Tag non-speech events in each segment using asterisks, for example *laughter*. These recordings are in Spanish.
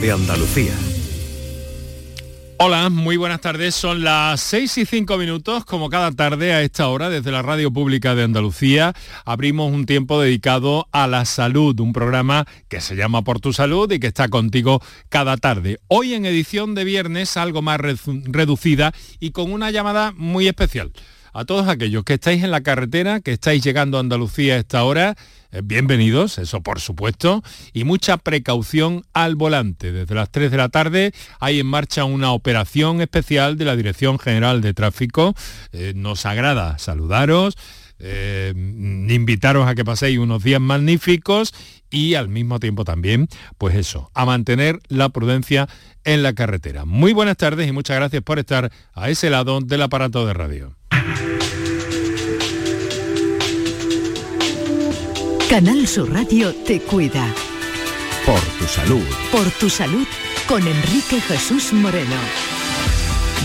de Andalucía. Hola, muy buenas tardes. Son las 6 y 5 minutos, como cada tarde a esta hora, desde la Radio Pública de Andalucía, abrimos un tiempo dedicado a la salud, un programa que se llama Por tu Salud y que está contigo cada tarde. Hoy en edición de viernes, algo más reducida y con una llamada muy especial. A todos aquellos que estáis en la carretera, que estáis llegando a Andalucía a esta hora, eh, bienvenidos, eso por supuesto, y mucha precaución al volante. Desde las 3 de la tarde hay en marcha una operación especial de la Dirección General de Tráfico. Eh, nos agrada saludaros. Eh, invitaros a que paséis unos días magníficos y al mismo tiempo también, pues eso, a mantener la prudencia en la carretera. Muy buenas tardes y muchas gracias por estar a ese lado del aparato de radio. Canal Sur Radio te cuida. Por tu salud. Por tu salud con Enrique Jesús Moreno.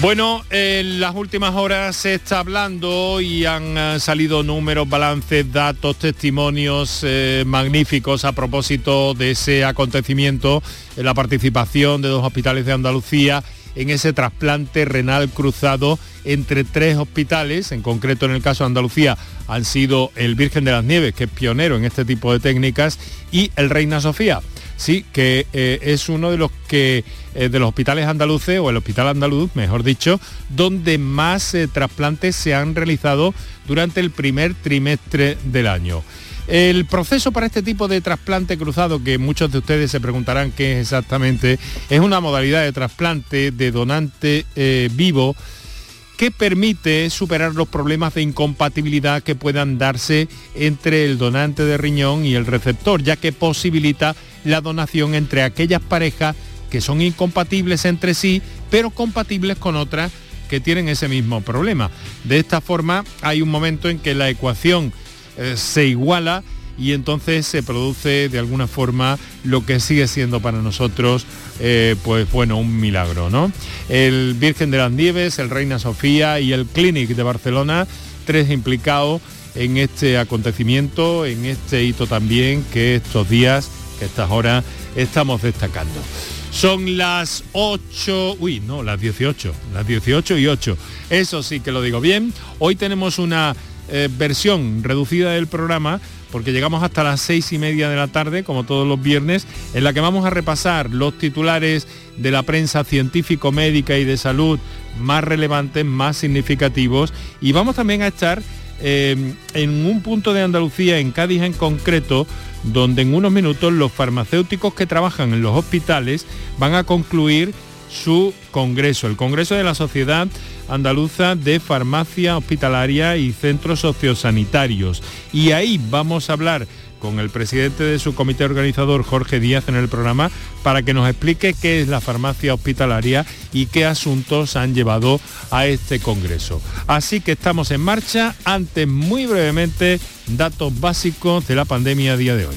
Bueno, en las últimas horas se está hablando y han eh, salido números, balances, datos, testimonios eh, magníficos a propósito de ese acontecimiento, en la participación de dos hospitales de Andalucía en ese trasplante renal cruzado entre tres hospitales, en concreto en el caso de Andalucía han sido el Virgen de las Nieves, que es pionero en este tipo de técnicas, y el Reina Sofía. Sí, que eh, es uno de los que eh, de los hospitales andaluces o el hospital andaluz, mejor dicho, donde más eh, trasplantes se han realizado durante el primer trimestre del año. El proceso para este tipo de trasplante cruzado, que muchos de ustedes se preguntarán qué es exactamente, es una modalidad de trasplante de donante eh, vivo que permite superar los problemas de incompatibilidad que puedan darse entre el donante de riñón y el receptor, ya que posibilita la donación entre aquellas parejas que son incompatibles entre sí, pero compatibles con otras que tienen ese mismo problema. De esta forma hay un momento en que la ecuación eh, se iguala y entonces se produce de alguna forma lo que sigue siendo para nosotros eh, pues bueno un milagro no el Virgen de las Nieves el Reina Sofía y el Clinic de Barcelona tres implicados en este acontecimiento en este hito también que estos días que estas horas estamos destacando son las 8, uy, no, las 18, las 18 y 8. Eso sí que lo digo bien. Hoy tenemos una eh, versión reducida del programa porque llegamos hasta las seis y media de la tarde, como todos los viernes, en la que vamos a repasar los titulares de la prensa científico, médica y de salud más relevantes, más significativos, y vamos también a estar eh, en un punto de Andalucía, en Cádiz en concreto, donde en unos minutos los farmacéuticos que trabajan en los hospitales van a concluir su congreso, el Congreso de la Sociedad Andaluza de Farmacia Hospitalaria y Centros Sociosanitarios. Y ahí vamos a hablar con el presidente de su comité organizador, Jorge Díaz, en el programa, para que nos explique qué es la farmacia hospitalaria y qué asuntos han llevado a este Congreso. Así que estamos en marcha. Antes, muy brevemente, datos básicos de la pandemia a día de hoy.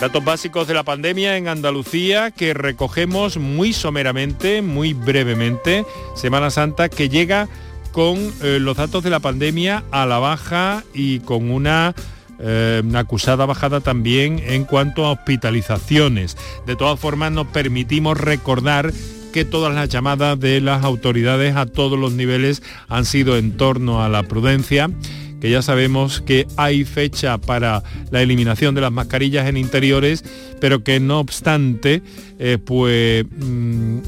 Datos básicos de la pandemia en Andalucía que recogemos muy someramente, muy brevemente. Semana Santa que llega con eh, los datos de la pandemia a la baja y con una eh, acusada bajada también en cuanto a hospitalizaciones. De todas formas nos permitimos recordar que todas las llamadas de las autoridades a todos los niveles han sido en torno a la prudencia que ya sabemos que hay fecha para la eliminación de las mascarillas en interiores, pero que no obstante, eh, pues mm,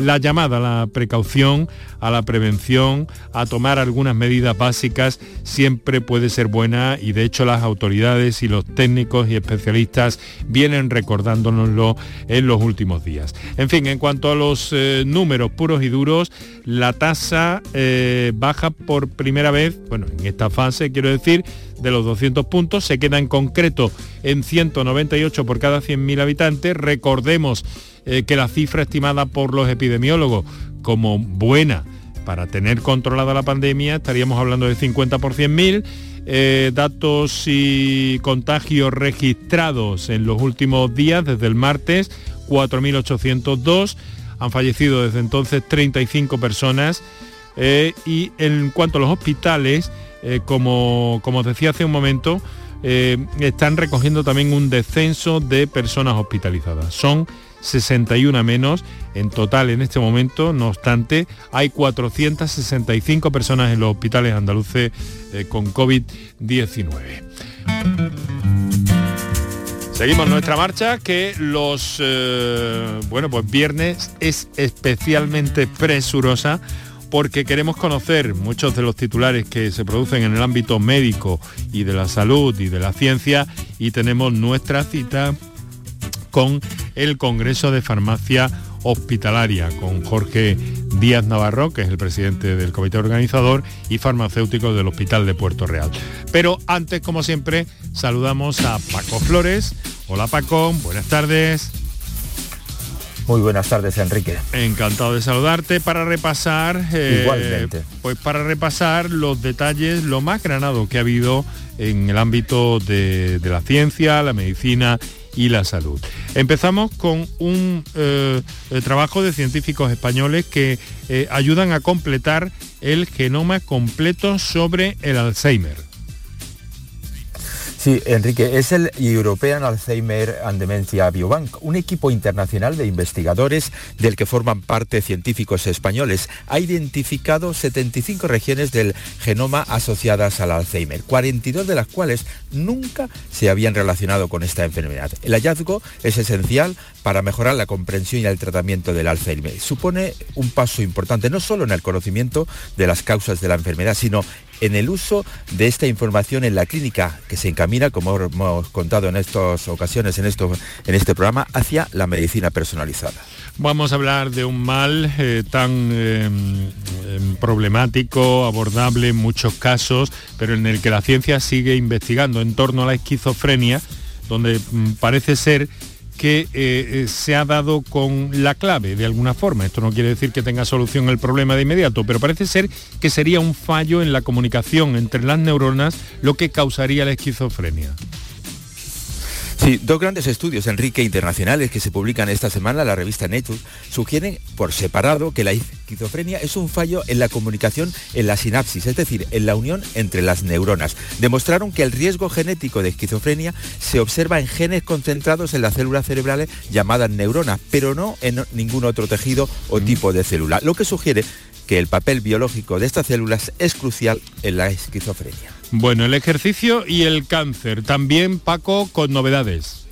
la llamada a la precaución, a la prevención, a tomar algunas medidas básicas, siempre puede ser buena y de hecho las autoridades y los técnicos y especialistas vienen recordándonoslo en los últimos días. En fin, en cuanto a los eh, números puros y duros, la tasa eh, baja por primera vez, bueno, en esta fase quiero decir, de los 200 puntos, se queda en concreto en 198 por cada 100.000 habitantes. Recordemos eh, que la cifra estimada por los epidemiólogos como buena para tener controlada la pandemia, estaríamos hablando de 50 por 100.000. Eh, datos y contagios registrados en los últimos días, desde el martes, 4.802. Han fallecido desde entonces 35 personas. Eh, y en cuanto a los hospitales, como, como os decía hace un momento, eh, están recogiendo también un descenso de personas hospitalizadas. Son 61 menos en total en este momento, no obstante, hay 465 personas en los hospitales andaluces eh, con COVID-19. Seguimos nuestra marcha que los eh, bueno pues viernes es especialmente presurosa porque queremos conocer muchos de los titulares que se producen en el ámbito médico y de la salud y de la ciencia y tenemos nuestra cita con el Congreso de Farmacia Hospitalaria, con Jorge Díaz Navarro, que es el presidente del comité organizador y farmacéutico del Hospital de Puerto Real. Pero antes, como siempre, saludamos a Paco Flores. Hola Paco, buenas tardes. Muy buenas tardes, Enrique. Encantado de saludarte para repasar. Eh, Igualmente. Pues para repasar los detalles, lo más granado que ha habido en el ámbito de, la ciencia, la medicina y la salud. Empezamos con un eh, trabajo de científicos españoles que eh, ayudan a completar el genoma completo sobre el Alzheimer. Sí, Enrique, es el European Alzheimer and Dementia Biobank, un equipo internacional de investigadores del que forman parte científicos españoles. Ha identificado 75 regiones del genoma asociadas al Alzheimer, 42 de las cuales nunca se habían relacionado con esta enfermedad. El hallazgo es esencial para mejorar la comprensión y el tratamiento del Alzheimer. Supone un paso importante no solo en el conocimiento de las causas de la enfermedad, sino en el uso de esta información en la clínica que se encamina, como hemos contado en estas ocasiones en, esto, en este programa, hacia la medicina personalizada. Vamos a hablar de un mal eh, tan eh, em, problemático, abordable en muchos casos, pero en el que la ciencia sigue investigando en torno a la esquizofrenia, donde mm, parece ser que eh, eh, se ha dado con la clave de alguna forma. Esto no quiere decir que tenga solución el problema de inmediato, pero parece ser que sería un fallo en la comunicación entre las neuronas lo que causaría la esquizofrenia. Sí, dos grandes estudios, Enrique, internacionales que se publican esta semana en la revista Nature, sugieren por separado que la esquizofrenia es un fallo en la comunicación en la sinapsis, es decir, en la unión entre las neuronas. Demostraron que el riesgo genético de esquizofrenia se observa en genes concentrados en las células cerebrales llamadas neuronas, pero no en ningún otro tejido o mm. tipo de célula, lo que sugiere que el papel biológico de estas células es crucial en la esquizofrenia. Bueno, el ejercicio y el cáncer. También, Paco, con novedades.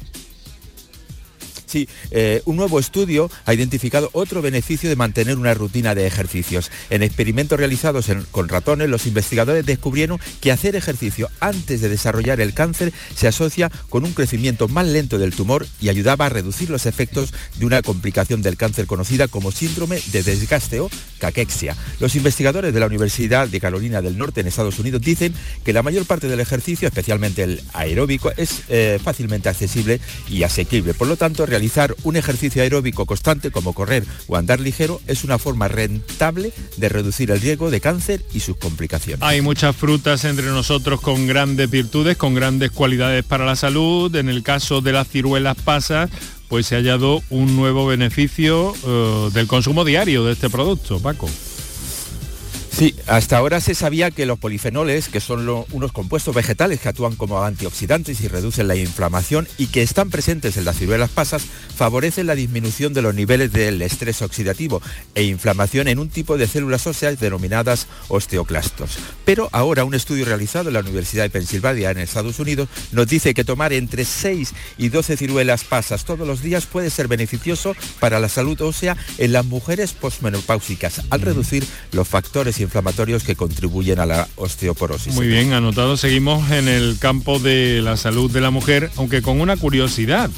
Eh, un nuevo estudio ha identificado otro beneficio de mantener una rutina de ejercicios. En experimentos realizados con ratones, los investigadores descubrieron que hacer ejercicio antes de desarrollar el cáncer se asocia con un crecimiento más lento del tumor y ayudaba a reducir los efectos de una complicación del cáncer conocida como síndrome de desgaste o caquexia. Los investigadores de la Universidad de Carolina del Norte en Estados Unidos dicen que la mayor parte del ejercicio, especialmente el aeróbico, es eh, fácilmente accesible y asequible. Por lo tanto, un ejercicio aeróbico constante como correr o andar ligero es una forma rentable de reducir el riesgo de cáncer y sus complicaciones. Hay muchas frutas entre nosotros con grandes virtudes, con grandes cualidades para la salud. En el caso de las ciruelas pasas, pues se ha hallado un nuevo beneficio eh, del consumo diario de este producto, Paco. Sí, hasta ahora se sabía que los polifenoles, que son unos compuestos vegetales que actúan como antioxidantes y reducen la inflamación y que están presentes en las ciruelas pasas, favorecen la disminución de los niveles del estrés oxidativo e inflamación en un tipo de células óseas denominadas osteoclastos. Pero ahora un estudio realizado en la Universidad de Pensilvania en Estados Unidos nos dice que tomar entre 6 y 12 ciruelas pasas todos los días puede ser beneficioso para la salud ósea en las mujeres postmenopáusicas al reducir los factores inflamatorios que contribuyen a la osteoporosis. Muy bien, anotado. Seguimos en el campo de la salud de la mujer, aunque con una curiosidad.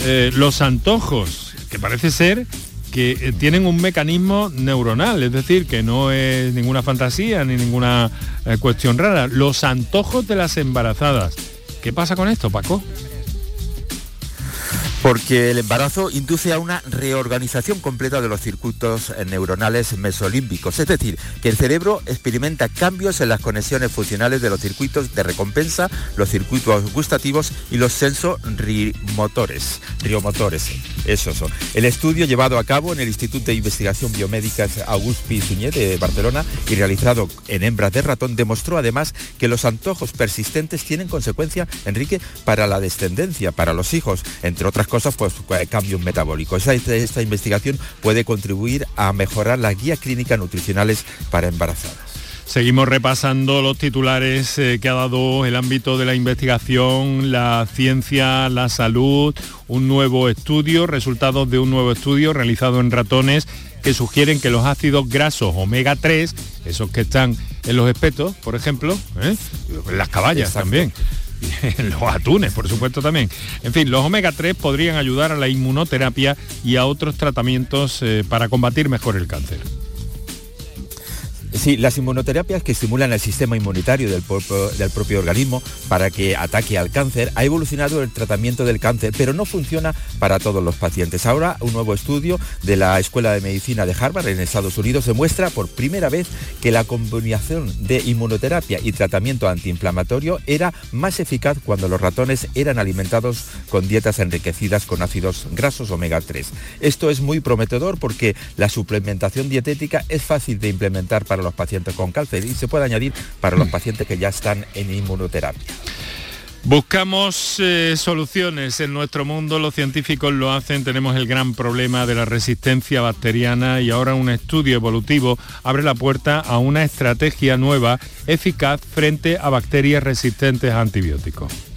Eh, los antojos, que parece ser que eh, tienen un mecanismo neuronal, es decir, que no es ninguna fantasía ni ninguna eh, cuestión rara. Los antojos de las embarazadas. ¿Qué pasa con esto, Paco? Porque el embarazo induce a una reorganización completa de los circuitos neuronales mesolímbicos, es decir, que el cerebro experimenta cambios en las conexiones funcionales de los circuitos de recompensa, los circuitos gustativos y los sensorrimotores, riomotores, esos son. El estudio llevado a cabo en el Instituto de Investigación Biomédica Auguste Pi de Barcelona y realizado en hembras de ratón demostró además que los antojos persistentes tienen consecuencia, Enrique, para la descendencia, para los hijos, entre otras cosas, pues cambios metabólicos. Esta, esta investigación puede contribuir a mejorar las guías clínicas nutricionales para embarazadas. Seguimos repasando los titulares eh, que ha dado el ámbito de la investigación, la ciencia, la salud, un nuevo estudio, resultados de un nuevo estudio realizado en ratones que sugieren que los ácidos grasos omega 3, esos que están en los espetos, por ejemplo, ¿eh? en las caballas también, *laughs* los atunes, por supuesto también. En fin, los omega 3 podrían ayudar a la inmunoterapia y a otros tratamientos eh, para combatir mejor el cáncer. Sí, las inmunoterapias que estimulan el sistema inmunitario del, propio, organismo para que ataque al cáncer ha evolucionado el tratamiento del cáncer, pero no funciona para todos los pacientes. Ahora, un nuevo estudio de la Escuela de Medicina de Harvard en Estados Unidos demuestra por primera vez que la combinación de inmunoterapia y tratamiento antiinflamatorio era más eficaz cuando los ratones eran alimentados con dietas enriquecidas con ácidos grasos omega 3. Esto es muy prometedor porque la suplementación dietética es fácil de implementar para los pacientes con cáncer y se puede añadir para los *clears throat* pacientes que ya están en inmunoterapia. Buscamos eh, soluciones en nuestro mundo, los científicos lo hacen, tenemos el gran problema de la resistencia bacteriana y ahora un estudio evolutivo abre la puerta a una estrategia nueva eficaz frente a bacterias resistentes a antibióticos.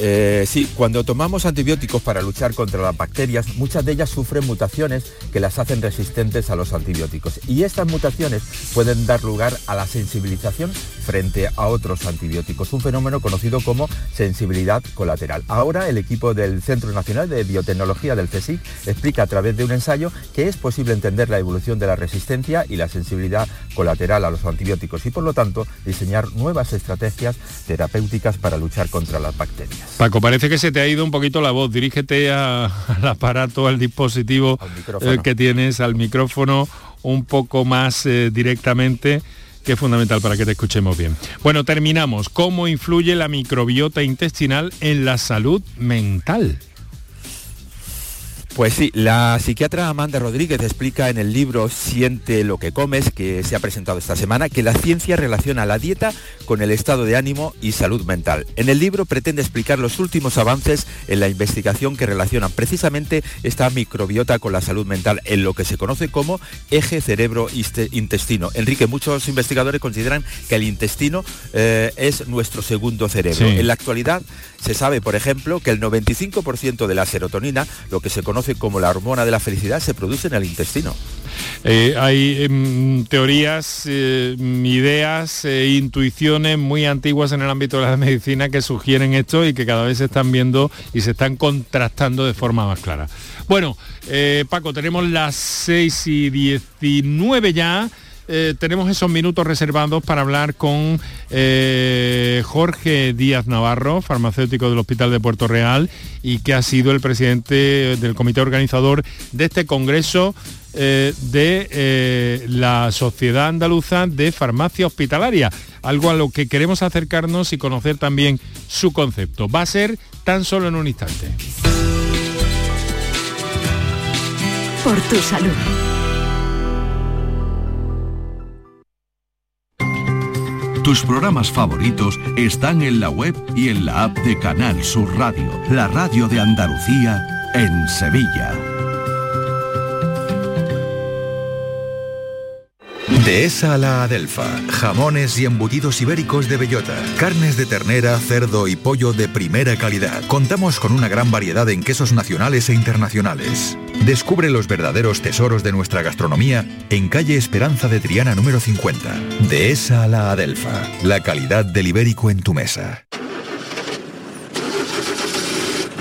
Eh, sí, cuando tomamos antibióticos para luchar contra las bacterias, muchas de ellas sufren mutaciones que las hacen resistentes a los antibióticos. Y estas mutaciones pueden dar lugar a la sensibilización frente a otros antibióticos, un fenómeno conocido como sensibilidad colateral. Ahora el equipo del Centro Nacional de Biotecnología del CSIC explica a través de un ensayo que es posible entender la evolución de la resistencia y la sensibilidad colateral a los antibióticos y por lo tanto diseñar nuevas estrategias terapéuticas para luchar contra las bacterias. Paco, parece que se te ha ido un poquito la voz. Dirígete *laughs* al aparato, al dispositivo eh, que tienes, al micrófono un poco más eh, directamente que es fundamental para que te escuchemos bien. Bueno, terminamos. ¿Cómo influye la microbiota intestinal en la salud mental? Pues sí, la psiquiatra Amanda Rodríguez explica en el libro Siente lo que comes, que se ha presentado esta semana, que la ciencia relaciona la dieta con el estado de ánimo y salud mental. En el libro pretende explicar los últimos avances en la investigación que relacionan precisamente esta microbiota con la salud mental en lo que se conoce como eje cerebro-intestino. Enrique, muchos investigadores consideran que el intestino eh, es nuestro segundo cerebro. En la actualidad se sabe, por ejemplo, que el 95% de la serotonina, lo que se conoce como la hormona de la felicidad se produce en el intestino. Eh, hay em, teorías, eh, ideas, e intuiciones muy antiguas en el ámbito de la medicina que sugieren esto y que cada vez se están viendo y se están contrastando de forma más clara. Bueno, Paco, tenemos las 6 y 19 ya. Eh, tenemos esos minutos reservados para hablar con eh, Jorge Díaz Navarro, farmacéutico del Hospital de Puerto Real y que ha sido el presidente del comité organizador de este congreso eh, de la Sociedad Andaluza de Farmacia Hospitalaria, algo a lo que queremos acercarnos y conocer también su concepto. Va a ser tan solo en un instante. Por tu salud. Tus programas favoritos están en la web y en la app de Canal Sur Radio, la radio de Andalucía en Sevilla. Dehesa a la Adelfa. Jamones y embutidos ibéricos de bellota. Carnes de ternera, cerdo y pollo de primera calidad. Contamos con una gran variedad en quesos nacionales e internacionales. Descubre los verdaderos tesoros de nuestra gastronomía en calle Esperanza de Triana número 50. Dehesa a la Adelfa. La calidad del ibérico en tu mesa.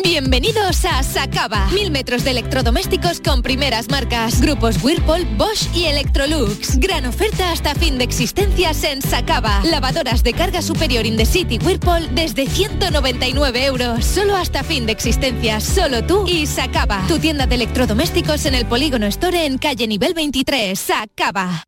Bienvenidos a Sacaba. Mil metros de electrodomésticos con primeras marcas. Grupos Whirlpool, Bosch y Electrolux. Gran oferta hasta fin de existencias en Sacaba. Lavadoras de carga superior in the city Whirlpool desde 199 euros. Solo hasta fin de existencias. Solo tú y Sacaba. Tu tienda de electrodomésticos en el Polígono Store en calle nivel 23. Sacaba.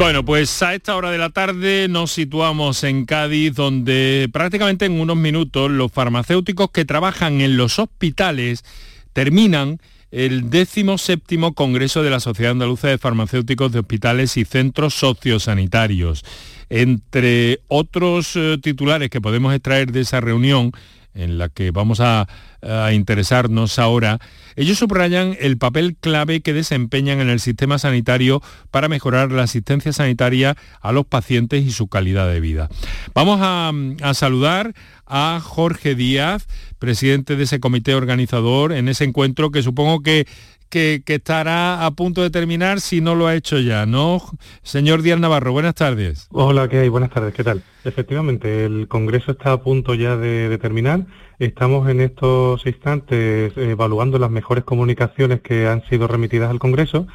Bueno, pues a esta hora de la tarde nos situamos en Cádiz, donde prácticamente en unos minutos los farmacéuticos que trabajan en los hospitales terminan el 17 Congreso de la Sociedad Andaluza de Farmacéuticos de Hospitales y Centros Sociosanitarios. Entre otros eh, titulares que podemos extraer de esa reunión, en la que vamos a, interesarnos ahora, ellos subrayan el papel clave que desempeñan en el sistema sanitario para mejorar la asistencia sanitaria a los pacientes y su calidad de vida. Vamos a saludar a Jorge Díaz, presidente de ese comité organizador, en ese encuentro que supongo que que, que, estará a punto de terminar si no lo ha hecho ya, ¿no? Señor Díaz Navarro, buenas tardes. Hola, ¿qué hay? Buenas tardes, ¿qué tal? Efectivamente, el Congreso está a punto ya de, de terminar. Estamos en estos instantes evaluando las mejores comunicaciones que han sido remitidas al Congreso.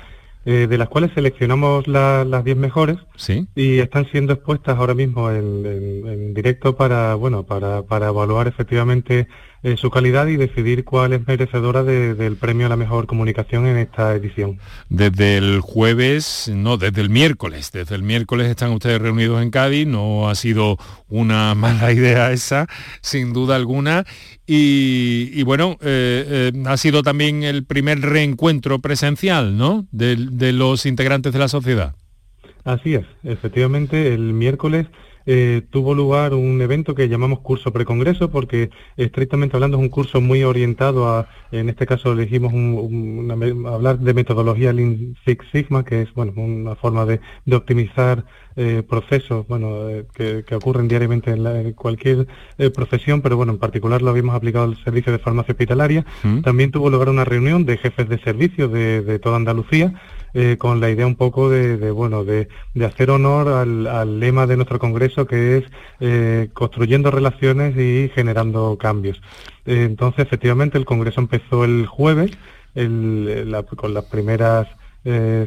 Eh, de las cuales seleccionamos la, las 10 mejores ¿Sí? y están siendo expuestas ahora mismo en, en, en directo para bueno para, para evaluar efectivamente eh, su calidad y decidir cuál es merecedora de, del premio a la mejor comunicación en esta edición. Desde el jueves, no, desde el miércoles, desde el miércoles están ustedes reunidos en Cádiz, no ha sido una *laughs* mala idea esa, sin duda alguna, y, y bueno, eh, eh, ha sido también el primer reencuentro presencial, ¿no?, de, de los integrantes de la sociedad. Así es, efectivamente, el miércoles eh, tuvo lugar un evento que llamamos curso precongreso porque estrictamente hablando es un curso muy orientado a, en este caso elegimos un, un, una, hablar de metodología Lean Six Sigma, que es bueno una forma de, de optimizar eh, procesos bueno, eh, que, que, ocurren diariamente en, la, en cualquier eh, profesión, pero bueno, en particular lo habíamos aplicado al servicio de farmacia hospitalaria. ¿Mm? También tuvo lugar una reunión de jefes de servicio de, de toda Andalucía eh, con la idea un poco de, bueno de, hacer honor al, lema de nuestro congreso que es eh, construyendo relaciones y generando cambios. Eh, entonces, efectivamente, el congreso empezó el jueves con las primeras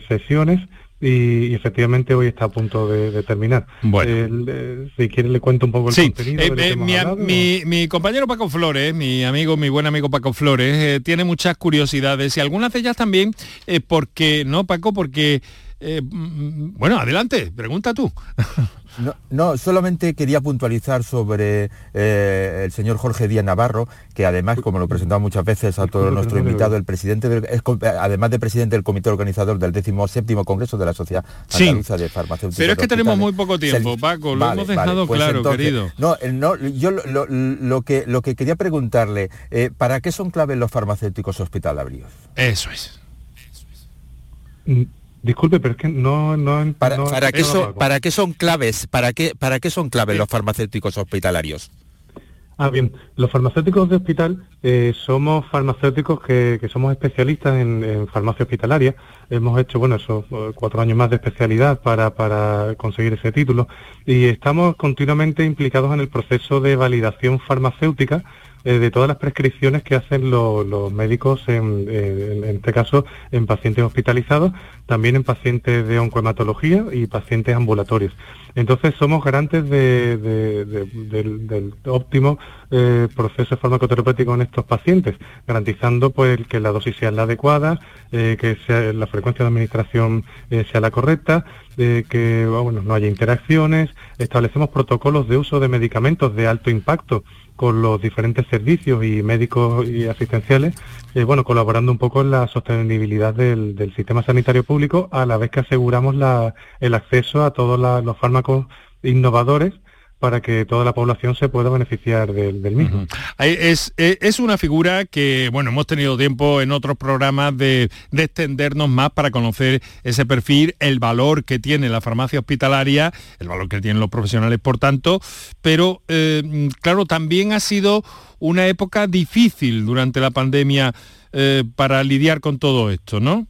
sesiones y, y, efectivamente hoy está a punto de, de terminar. Bueno. Eh, si quiere le cuento un poco el sí. contenido. Eh, eh, mi, hablado, mi, mi, compañero Paco Flores, mi amigo, mi buen amigo Paco Flores, eh, tiene muchas curiosidades y algunas de ellas también, eh, porque, ¿no, Paco? Porque, eh, mm, bueno, adelante, pregunta tú. *laughs* No, no, solamente quería puntualizar sobre eh, el señor Jorge Díaz Navarro, que además, como lo presentado muchas veces a todo nuestro invitado, el presidente del, es, además de presidente del comité organizador del 17 Congreso de la Sociedad Andaluza sí, de Farmacéuticos. Pero es que tenemos muy poco tiempo, Paco, lo vale, hemos dejado vale, pues claro, entonces, querido. No, no, yo lo, lo, que, lo que quería preguntarle, eh, ¿para qué son claves los farmacéuticos hospitalarios? Eso es. Disculpe, pero es que no... no para, no, para, qué son, ¿Para qué son claves? ¿Para qué, para qué son claves sí. los farmacéuticos hospitalarios? Ah, bien. Los farmacéuticos de hospital eh, somos farmacéuticos que, que somos especialistas en, en, farmacia hospitalaria. Hemos hecho, bueno, esos cuatro años más de especialidad para, para conseguir ese título y estamos continuamente implicados en el proceso de validación farmacéutica eh, de todas las prescripciones que hacen lo, los médicos, en, en, este caso, en pacientes hospitalizados, también en pacientes de oncohematología y pacientes ambulatorios. Entonces somos garantes de, de, de, del, óptimo eh, proceso farmacoterapéutico en estos pacientes, garantizando pues que la dosis sea la adecuada, eh, que sea, la frecuencia de administración eh, sea la correcta, que bueno, no haya interacciones, establecemos protocolos de uso de medicamentos de alto impacto con los diferentes servicios y médicos y asistenciales, eh, bueno, colaborando un poco en la sostenibilidad del, sistema sanitario público, a la vez que aseguramos el acceso a todos los fármacos innovadores para que toda la población se pueda beneficiar del, mismo. es, es, una figura que, bueno, hemos tenido tiempo en otros programas de, extendernos más para conocer ese perfil, el valor que tiene la farmacia hospitalaria, el valor que tienen los profesionales, por tanto, pero, eh, claro, también ha sido una época difícil durante la pandemia eh, para lidiar con todo esto, ¿no?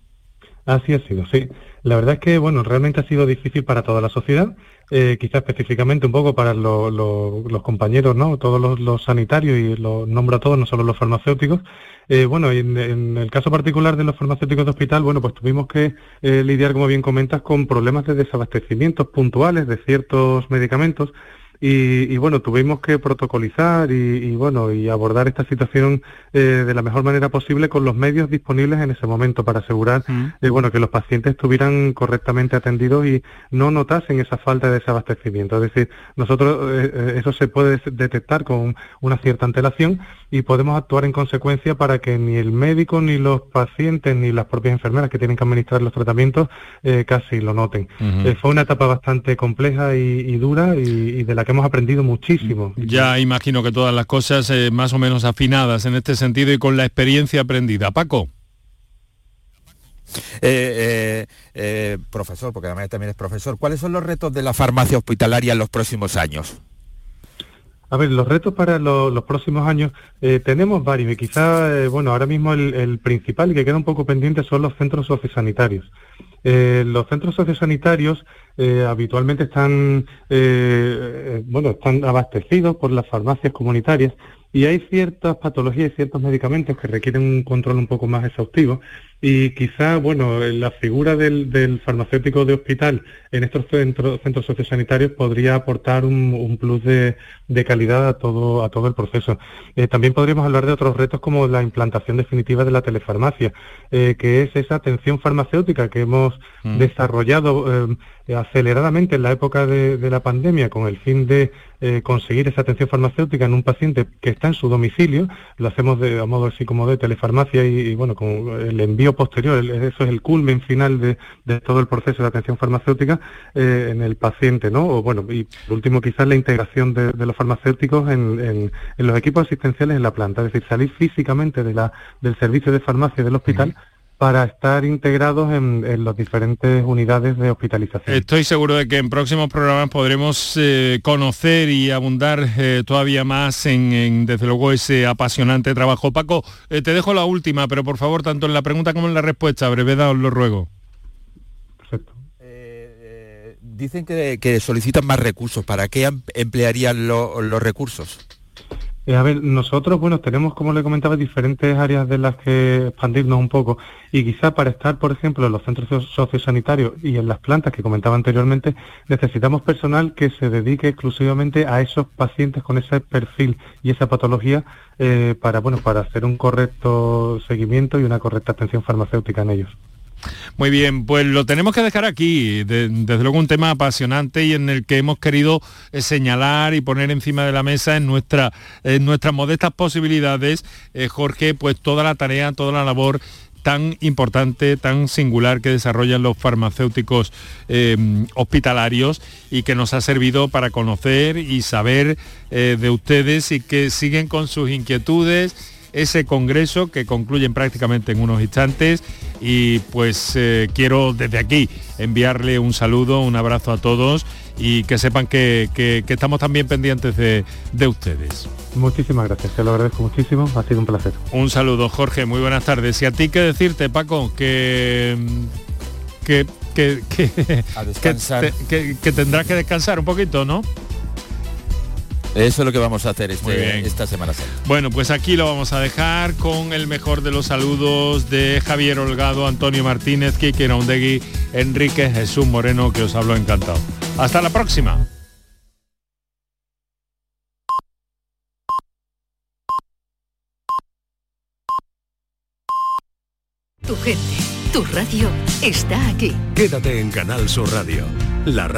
Así ha sido, sí. La verdad es que, bueno, realmente ha sido difícil para toda la sociedad eh, quizá específicamente un poco para los compañeros, ¿no? Todos los, sanitarios y los nombro a todos, no solo los farmacéuticos. Eh, bueno, en, en, el caso particular de los farmacéuticos de hospital, bueno, pues tuvimos que eh, lidiar, como bien comentas, con problemas de desabastecimientos puntuales de ciertos medicamentos y, bueno, tuvimos que protocolizar y, bueno, y abordar esta situación eh, de la mejor manera posible con los medios disponibles en ese momento para asegurar, mm. eh, bueno, que los pacientes estuvieran correctamente atendidos y no notasen esa falta de desabastecimiento. Es decir, nosotros eh, eso se puede detectar con una cierta antelación y podemos actuar en consecuencia para que ni el médico, ni los pacientes, ni las propias enfermeras que tienen que administrar los tratamientos casi lo noten. fue una etapa bastante compleja y, dura y de la hemos aprendido muchísimo. Ya imagino que todas las cosas eh, más o menos afinadas en este sentido y con la experiencia aprendida. Paco. Eh, eh, profesor, porque además también es profesor, ¿cuáles son los retos de la farmacia hospitalaria en los próximos años? A ver, los retos para los próximos años tenemos varios y quizá, bueno, ahora mismo el, el, principal y que queda un poco pendiente son los centros sociosanitarios. Eh, los centros sociosanitarios eh, habitualmente están, eh, bueno, están abastecidos por las farmacias comunitarias y hay ciertas patologías y ciertos medicamentos que requieren un control un poco más exhaustivo y quizá, bueno, la figura del, farmacéutico de hospital en estos centros, centros sociosanitarios podría aportar un, plus de, calidad a todo, a todo el proceso. Eh, también podríamos hablar de otros retos como la implantación definitiva de la telefarmacia, eh, que es esa atención farmacéutica que hemos mm. desarrollado eh, aceleradamente en la época de, la pandemia con el fin de conseguir esa atención farmacéutica en un paciente que está en su domicilio. Lo hacemos de, a modo así como de telefarmacia y bueno, con el envío posterior, eso es el culmen final de, todo el proceso de atención farmacéutica eh, en el paciente, ¿no? O bueno, y por último quizás la integración de, los farmacéuticos en, los equipos asistenciales en la planta, es decir, salir físicamente de la, del servicio de farmacia del hospital para estar integrados en, las diferentes unidades de hospitalización. Estoy seguro de que en próximos programas podremos eh, conocer y abundar eh, todavía más en, desde luego, ese apasionante trabajo. Paco, eh, te dejo la última, pero por favor, tanto en la pregunta como en la respuesta, brevedad os lo ruego. Perfecto. dicen que, solicitan más recursos. ¿Para qué em-, emplearían los recursos? Eh, a ver, nosotros, bueno, tenemos, como le comentaba, diferentes áreas de las que expandirnos un poco y quizá para estar, por ejemplo, en los centros sociosanitarios y en las plantas que comentaba anteriormente, necesitamos personal que se dedique exclusivamente a esos pacientes con ese perfil y esa patología eh, para, bueno, para hacer un correcto seguimiento y una correcta atención farmacéutica en ellos. Muy bien, pues lo tenemos que dejar aquí. desde luego un tema apasionante y en el que hemos querido eh, señalar y poner encima de la mesa en, nuestra, en nuestras modestas posibilidades, eh, Jorge, pues toda la tarea, toda la labor tan importante, tan singular que desarrollan los farmacéuticos em, hospitalarios y que nos ha servido para conocer y saber eh, de ustedes y que siguen con sus inquietudes ese congreso que concluyen prácticamente en unos instantes y pues eh, quiero desde aquí enviarle un saludo, un abrazo a todos y que sepan que, estamos también pendientes de, ustedes. Muchísimas gracias, te lo agradezco muchísimo, ha sido un placer. Un saludo, Jorge, muy buenas tardes. Y a ti que decirte, Paco, que que, que, que tendrás que descansar un poquito, ¿no? Eso es lo que vamos a hacer este, esta semana. Bueno, pues aquí lo vamos a dejar con el mejor de los saludos de Javier Holgado, Antonio Martínez, Kike Naundegui, Enrique Jesús Moreno, que os hablo encantado. Hasta la próxima. Tu gente, tu radio está aquí. Quédate en Canal Sur Radio, la radio